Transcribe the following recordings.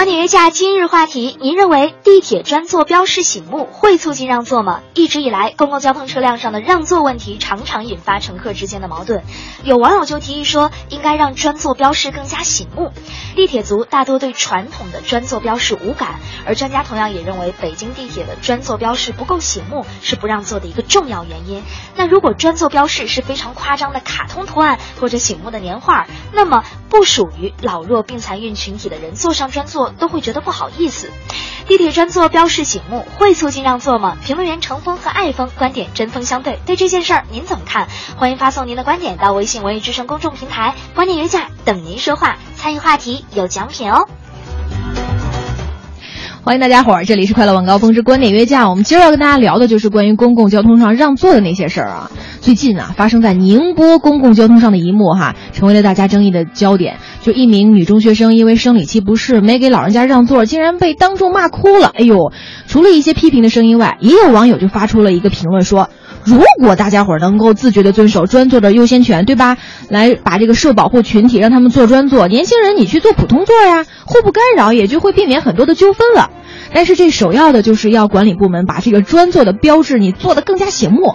观点约架今日话题：您认为地铁专座标识醒目会促进让座吗？一直以来，公共交通车辆上的让座问题常常引发乘客之间的矛盾。有网友就提议说，应该让专座标识更加醒目。地铁族大多对传统的专座标识无感，而专家同样也认为，北京地铁的专座标识不够醒目是不让座的一个重要原因。那如果专座标识是非常夸张的卡通图案或者醒目的年画，那么不属于老弱病残孕群体的人坐上专座都会觉得不好意思。地铁专座标识醒目会促进让座吗？评论员程峰和爱峰观点针锋相对，对这件事儿您怎么看？欢迎发送您的观点到微信文艺之声公众平台“观点约架”，等您说话，参与话题有奖品哦。欢迎大家伙儿，这里是快乐晚高峰之观点约架。我们今儿要跟大家聊的就是关于公共交通上让座的那些事儿啊。最近啊，发生在宁波公共交通上的一幕哈，成为了大家争议的焦点。就一名女中学生因为生理期不适，没给老人家让座，竟然被当众骂哭了。哎呦，除了一些批评的声音外，也有网友就发出了一个评论说。如果大家伙儿能够自觉地遵守专座的优先权，对吧？来把这个受保护群体让他们坐专座，年轻人你去坐普通座呀，互不干扰，也就会避免很多的纠纷了。但是这首要的就是要管理部门把这个专座的标志你做得更加醒目。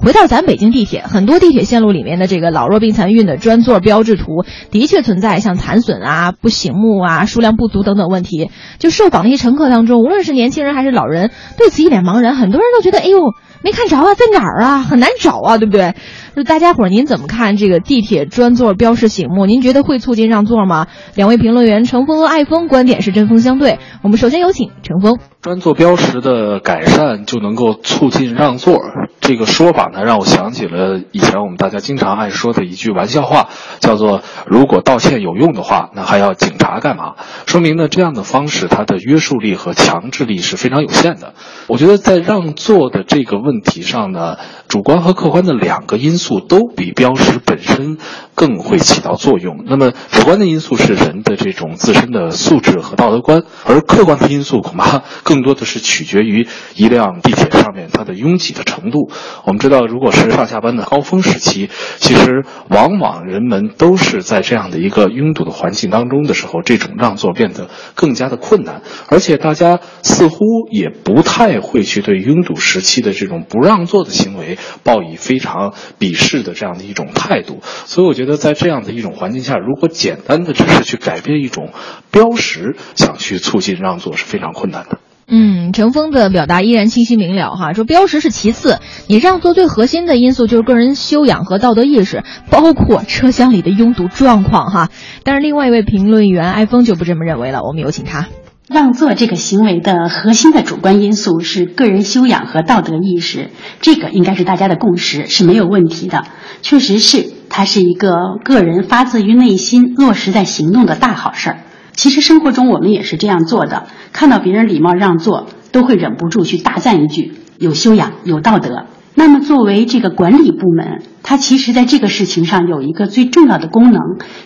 回到咱北京地铁，很多地铁线路里面的这个老弱病残孕的专座标志图，的确存在像残损啊、不醒目啊、数量不足等等问题。就受访的一些乘客当中，无论是年轻人还是老人，对此一脸茫然。很多人都觉得，哎呦。没看着啊，在哪儿啊？很难找啊，对不对？就大家伙儿，您怎么看这个地铁专座标识醒目？您觉得会促进让座吗？两位评论员程峰和爱峰观点是针锋相对。我们首先有请程峰。专座标识的改善就能够促进让座，这个说法呢，让我想起了以前我们大家经常爱说的一句玩笑话，叫做“如果道歉有用的话，那还要警察干嘛？”说明呢，这样的方式它的约束力和强制力是非常有限的。我觉得在让座的这个问题上呢，主观和客观的两个因素素都比标识本身更会起到作用。那么主观的因素是人的这种自身的素质和道德观，而客观的因素恐怕更多的是取决于一辆地铁上面它的拥挤的程度。我们知道，如果是上下班的高峰时期，其实往往人们都是在这样的一个拥堵的环境当中的时候，这种让座变得更加的困难，而且大家似乎也不太会去对拥堵时期的这种不让座的行为抱以非常鄙视的这样的一种态度。所以，我觉得在这样的一种环境下，如果简单的只是去改变一种标识，想去促进让座是非常困难的。嗯，程峰的表达依然清晰明了哈，说标识是其次，你让座最核心的因素就是个人修养和道德意识，包括车厢里的拥堵状况哈。但是另外一位评论员艾峰就不这么认为了，我们有请他。让座这个行为的核心的主观因素是个人修养和道德意识，这个应该是大家的共识，是没有问题的。确实是，它是一个个人发自于内心落实在行动的大好事儿。其实生活中我们也是这样做的，看到别人礼貌让座，都会忍不住去大赞一句有修养、有道德。那么作为这个管理部门，它其实在这个事情上有一个最重要的功能，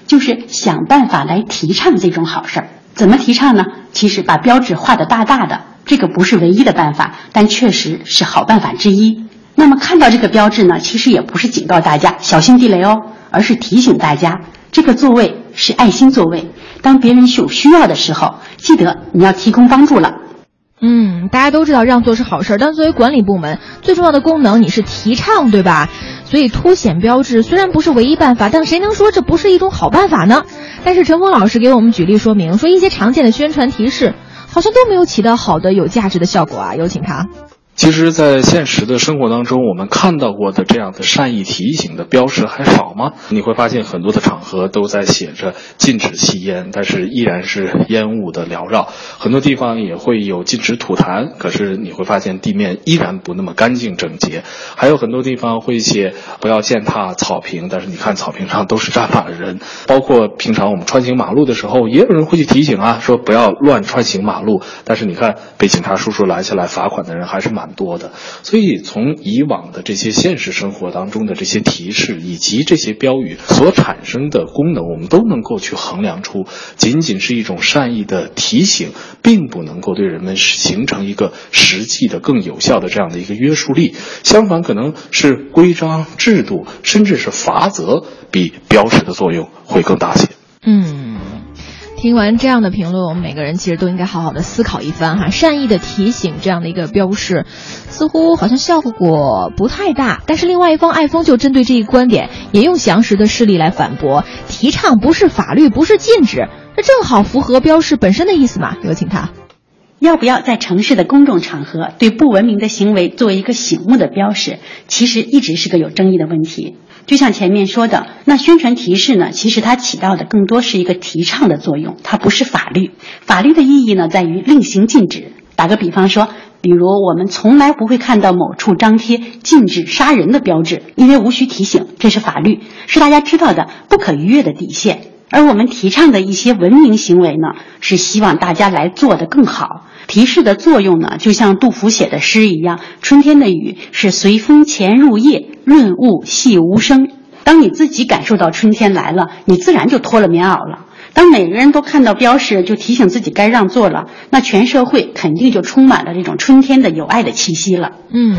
就是想办法来提倡这种好事儿。怎么提倡呢？其实把标志画得大大的，这个不是唯一的办法，但确实是好办法之一。那么看到这个标志呢，其实也不是警告大家小心地雷哦，而是提醒大家这个座位是爱心座位。当别人有需要的时候，记得你要提供帮助了。嗯，大家都知道让座是好事儿，但作为管理部门，最重要的功能你是提倡，对吧？所以凸显标志虽然不是唯一办法，但谁能说这不是一种好办法呢？但是陈峰老师给我们举例说明，说一些常见的宣传提示好像都没有起到好的有价值的效果啊。有请他。其实，在现实的生活当中，我们看到过的这样的善意提醒的标识还少吗？你会发现很多的场合都在写着禁止吸烟，但是依然是烟雾的缭绕。很多地方也会有禁止吐痰，可是你会发现地面依然不那么干净整洁。还有很多地方会写不要践踏草坪，但是你看草坪上都是站满了人。包括平常我们穿行马路的时候，也有人会去提醒啊，说不要乱穿行马路，但是你看被警察叔叔拦下来罚款的人还是蛮多的。所以从以往的这些现实生活当中的这些提示以及这些标语所产生的功能，我们都能够去衡量出，仅仅是一种善意的提醒，并不能够对人们形成一个实际的、更有效的这样的一个约束力。相反，可能是规章制度，甚至是法则，比标识的作用会更大些。嗯。听完这样的评论，我们每个人其实都应该好好的思考一番哈。善意的提醒这样的一个标示，似乎好像效果不太大。但是另外一方，爱峰就针对这一观点，也用详实的事例来反驳，提倡不是法律，不是禁止，这正好符合标示本身的意思嘛。有请他。要不要在城市的公众场合对不文明的行为做一个醒目的标识，其实一直是个有争议的问题。就像前面说的，那宣传提示呢，其实它起到的更多是一个提倡的作用，它不是法律。法律的意义呢，在于令行禁止。打个比方说，比如我们从来不会看到某处张贴禁止杀人的标志，因为无需提醒，这是法律，是大家知道的不可逾越的底线。而我们提倡的一些文明行为呢，是希望大家来做得更好。提示的作用呢，就像杜甫写的诗一样：“春天的雨是随风潜入夜，润物细无声。”当你自己感受到春天来了，你自然就脱了棉袄了。当每个人都看到标识，就提醒自己该让座了，那全社会肯定就充满了这种春天的友爱的气息了。嗯。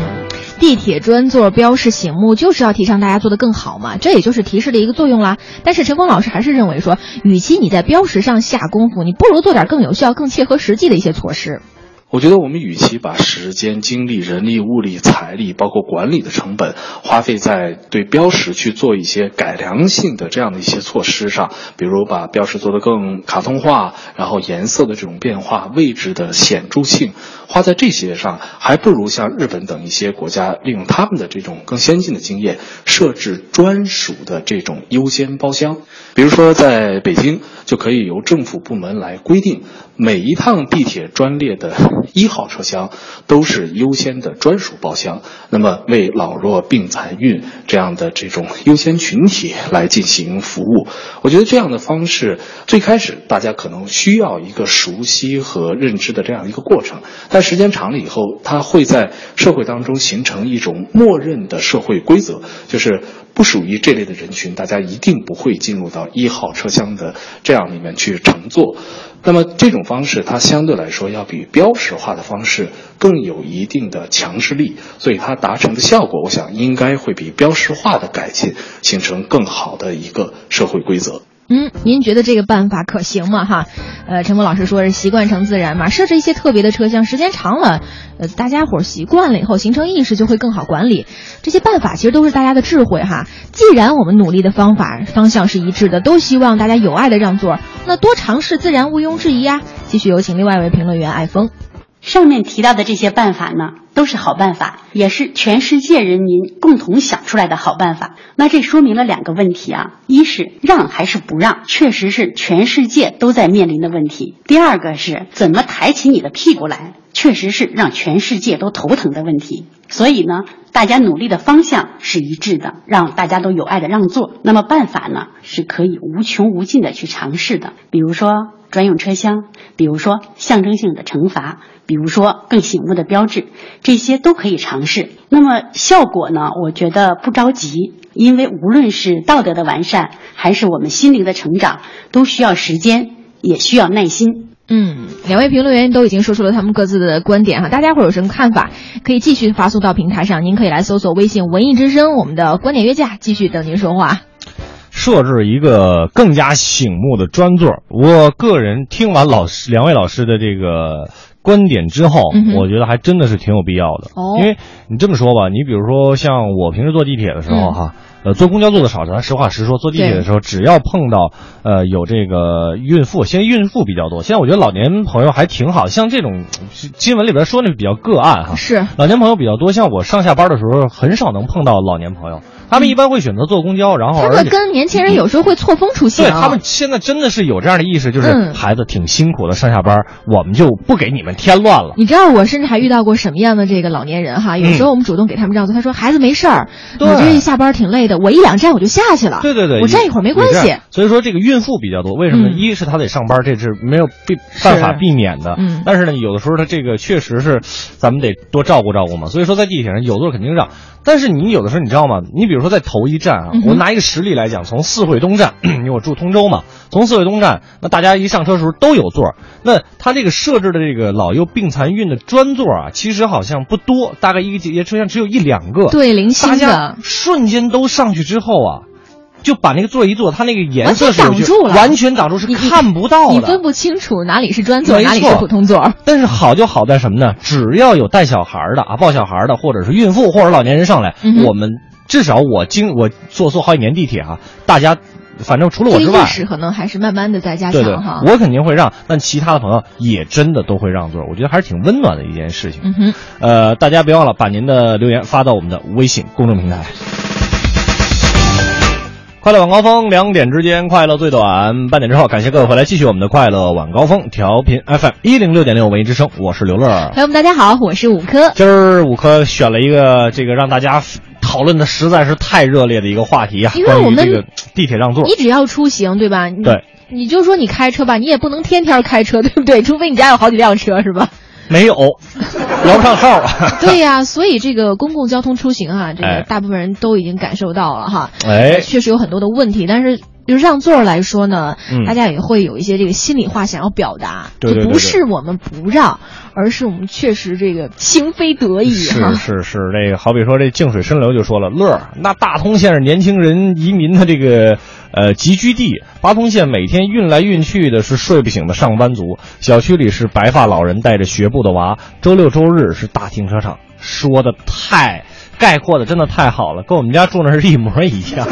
地铁专座标识醒目，就是要提倡大家做得更好嘛，这也就是提示的一个作用啦。但是陈峰老师还是认为说，与其你在标识上下功夫，你不如做点更有效、更切合实际的一些措施。我觉得我们与其把时间、精力、人力、物力、财力，包括管理的成本，花费在对标识去做一些改良性的这样的一些措施上，比如把标识做得更卡通化，然后颜色的这种变化、位置的显著性，花在这些上，还不如像日本等一些国家利用他们的这种更先进的经验，设置专属的这种优先包厢。比如说，在北京就可以由政府部门来规定，每一趟地铁专列的。一号车厢都是优先的专属包厢，那么为老弱病残孕这样的这种优先群体来进行服务，我觉得这样的方式最开始大家可能需要一个熟悉和认知的这样一个过程，但时间长了以后，它会在社会当中形成一种默认的社会规则，就是不属于这类的人群，大家一定不会进入到一号车厢的这样里面去乘坐。那么这种方式，它相对来说要比标识化的方式更有一定的强势力，所以它达成的效果，我想应该会比标识化的改进形成更好的一个社会规则。嗯，您觉得这个办法可行吗？哈，呃，陈峰老师说是习惯成自然嘛，设置一些特别的车厢，时间长了，呃，大家伙习惯了以后，形成意识就会更好管理。这些办法其实都是大家的智慧哈。既然我们努力的方法方向是一致的，都希望大家有爱的让座，那多尝试自然毋庸置疑呀。继续有请另外一位评论员艾峰。上面提到的这些办法呢，都是好办法，也是全世界人民共同想出来的好办法。那这说明了两个问题啊：一是让还是不让，确实是全世界都在面临的问题；第二个是怎么抬起你的屁股来，确实是让全世界都头疼的问题。所以呢，大家努力的方向是一致的，让大家都有爱的让座。那么办法呢，是可以无穷无尽的去尝试的，比如说。专用车厢，比如说象征性的惩罚，比如说更醒目的标志，这些都可以尝试。那么效果呢？我觉得不着急，因为无论是道德的完善，还是我们心灵的成长，都需要时间，也需要耐心。嗯，两位评论员都已经说出了他们各自的观点哈，大家伙有什么看法？可以继续发送到平台上，您可以来搜索微信“文艺之声”，我们的观点约架，继续等您说话。设置一个更加醒目的专座，我个人听完老师两位老师的这个观点之后，我觉得还真的是挺有必要的。哦，因为你这么说吧，你比如说像我平时坐地铁的时候哈，呃，坐公交坐的少，咱实话实说，坐地铁的时候，只要碰到呃有这个孕妇，现在孕妇比较多，现在我觉得老年朋友还挺好，像这种新闻里边说那比较个案哈，是。老年朋友比较多，像我上下班的时候很少能碰到老年朋友。他们一般会选择坐公交，然后他们跟年轻人有时候会错峰出行。对他们现在真的是有这样的意识，就是嗯孩子挺辛苦的上下班，我们就不给你们添乱了。你知道我甚至还遇到过什么样的这个老年人哈？有时候我们主动给他们让座，他说孩子没事儿，对我这一下班挺累的，我一两站我就下去了。对对对，我站一会儿没关系。所以说这个孕妇比较多，为什么一是她得上班，这是没有避办法避免的。嗯但是呢，有的时候她这个确实是，咱们得多照顾照顾嘛。所以说在地铁上有座肯定让，但是你有的时候你知道吗？你比如说在头一站啊，我拿一个实例来讲，从四惠东站，因为我住通州嘛，从四惠东站，那大家一上车的时候都有座儿，那它这个设置的这个老幼病残孕的专座啊，其实好像不多，大概一个节车厢只有一两个。对，零星大家的。瞬间都上去之后啊，就把那个座一坐，它那个颜色是完全挡住了完全挡住，是看不到的。你分不清楚哪里是专座，没哪里是错普通座。但是好就好在什么呢？只要有带小孩的啊，抱小孩的，或者是孕妇或者老年人上来，嗯我们至少我经我坐坐好几年地铁啊，大家反正除了我之外，个意识可能还是慢慢的在加强哈。，我肯定会让，但其他的朋友也真的都会让座，我觉得还是挺温暖的一件事情。嗯哼，呃，大家别忘了把您的留言发到我们的微信公众平台。快乐晚高峰，两点之间快乐最短，半点之后，感谢各位回来继续我们的快乐晚高峰，调频 FM 一零六点六文艺之声，我是刘乐。朋友们大家好，我是五科。今儿五科选了一个这个让大家讨论的实在是太热烈的一个话题啊，因为我们这个地铁让座。你只要出行，对吧？你对，你就说你开车吧，你也不能天天开车，对不对？除非你家有好几辆车，是吧？没有，摇不上号啊。对呀、所以这个公共交通出行啊，这哎个大部分人都已经感受到了哈。哎，确实有很多的问题，但是比如让座来说呢，嗯大家也会有一些这个心里话想要表达，对对对就不是我们不让，而是我们确实这个情非得已哈是。是是，这个好比说这静水深流就说了，乐儿那大通县是年轻人移民的这个呃集居地，八通县每天运来运去的是睡不醒的上班族，小区里是白发老人带着学步的娃，周六周日是大停车场，说的太概括的真的太好了，跟我们家住那是一模一样。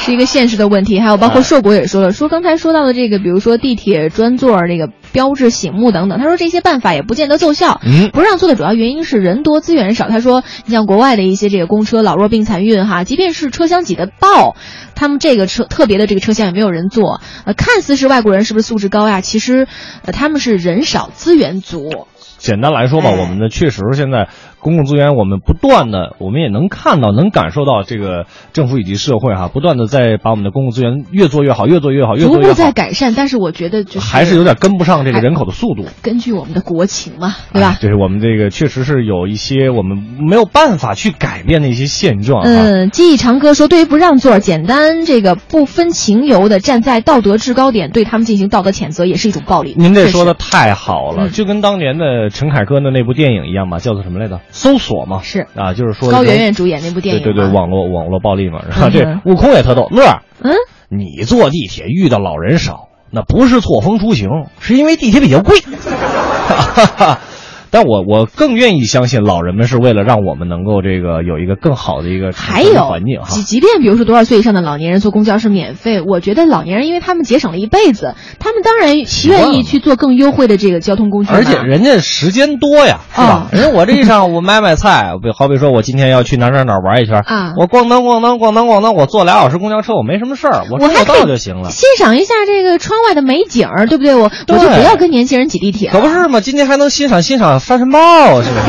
是一个现实的问题，还有包括硕果也说了，说刚才说到的这个，比如说地铁专座儿这个标志醒目等等，他说这些办法也不见得奏效。嗯不让座的主要原因是人多资源少。他说，你像国外的一些这个公车老弱病残孕哈，即便是车厢挤得爆，他们这个车特别的这个车厢也没有人坐，呃，看似是外国人是不是素质高呀？其实，呃，他们是人少资源足。简单来说吧，哎我们呢确实现在公共资源，我们不断的，我们也能看到、能感受到这个政府以及社会哈，不断的在把我们的公共资源越做越好，越做越好，越做越好。逐步在改善，但是我觉得就是还是有点跟不上这个人口的速度，根据我们的国情嘛，对吧？对我们这个确实是有一些我们没有办法去改变的一些现状哈。嗯，记忆长歌说，对于不让座，简单这个不分情由的站在道德制高点对他们进行道德谴责，也是一种暴力。您这说的太好了，嗯就跟当年的陈凯歌的那部电影一样嘛，叫做什么来着？搜索嘛，是。啊，就是说高圆圆主演那部电影，对对对，网络网络暴力嘛，然后嗯这悟空也特逗，乐儿，嗯，你坐地铁遇到老人少，那不是错峰出行，是因为地铁比较贵。但我我更愿意相信老人们是为了让我们能够这个有一个更好的一个还有环境哈即。即便比如说多少岁以上的老年人坐公交是免费，我觉得老年人因为他们节省了一辈子，他们当然愿意去做更优惠的这个交通工具。而且人家时间多呀，是吧？哦人家我这一上午买买菜，比好比说我今天要去哪哪哪玩一圈，啊我咣当咣当咣当咣当，我坐俩小时公交车，我没什么事儿，我周末我还可以到就行了。欣赏一下这个窗外的美景儿，对不对？我我就不要跟年轻人挤地铁。可不是嘛，今天还能欣赏欣赏沙尘暴，是吧？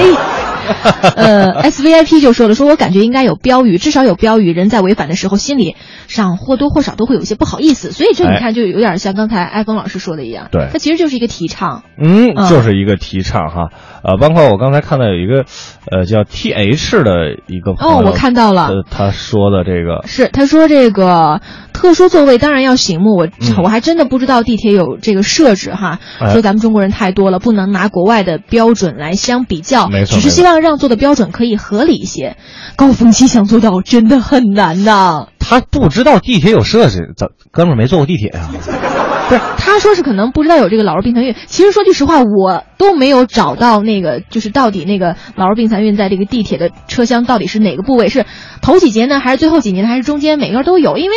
呃，S V I P 就说了，说我感觉应该有标语，至少有标语，人在违反的时候，心里上或多或少都会有一些不好意思。所以这你哎看，就有点像刚才艾峰老师说的一样，对。它其实就是一个提倡。嗯，嗯。就是一个提倡哈，呃，包括我刚才看到有一个，呃，叫 T H 的一个朋友，哦我看到了。呃，他说的这个，是，他说这个特殊座位当然要醒目，我、嗯。我还真的不知道地铁有这个设置哈。哎。说咱们中国人太多了，不能拿国外的标准来相比较，没错只是希望让座的标准可以合理一些。高峰期想做到真的很难呐。他不知道地铁有设置，怎哥们儿没坐过地铁啊？不是，他说是可能不知道有这个老弱病残孕。其实说句实话，我都没有找到那个，就是到底那个老弱病残孕在这个地铁的车厢到底是哪个部位，是头几节呢，还是最后几节，还是中间？每个都有，因为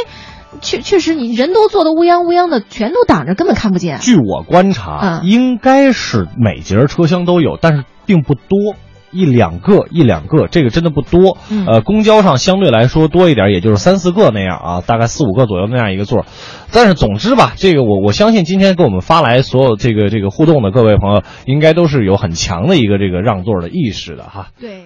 确确实你人都坐的乌泱乌泱的，全都挡着，根本看不见。据我观察，嗯应该是每节车厢都有，但是并不多。一两个一两个，这个真的不多。嗯呃，公交上相对来说多一点，也就是三四个那样啊，大概四五个左右那样一个座。但是总之吧，这个我我相信今天给我们发来所有这个这个互动的各位朋友，应该都是有很强的一个这个让座的意识的哈。对。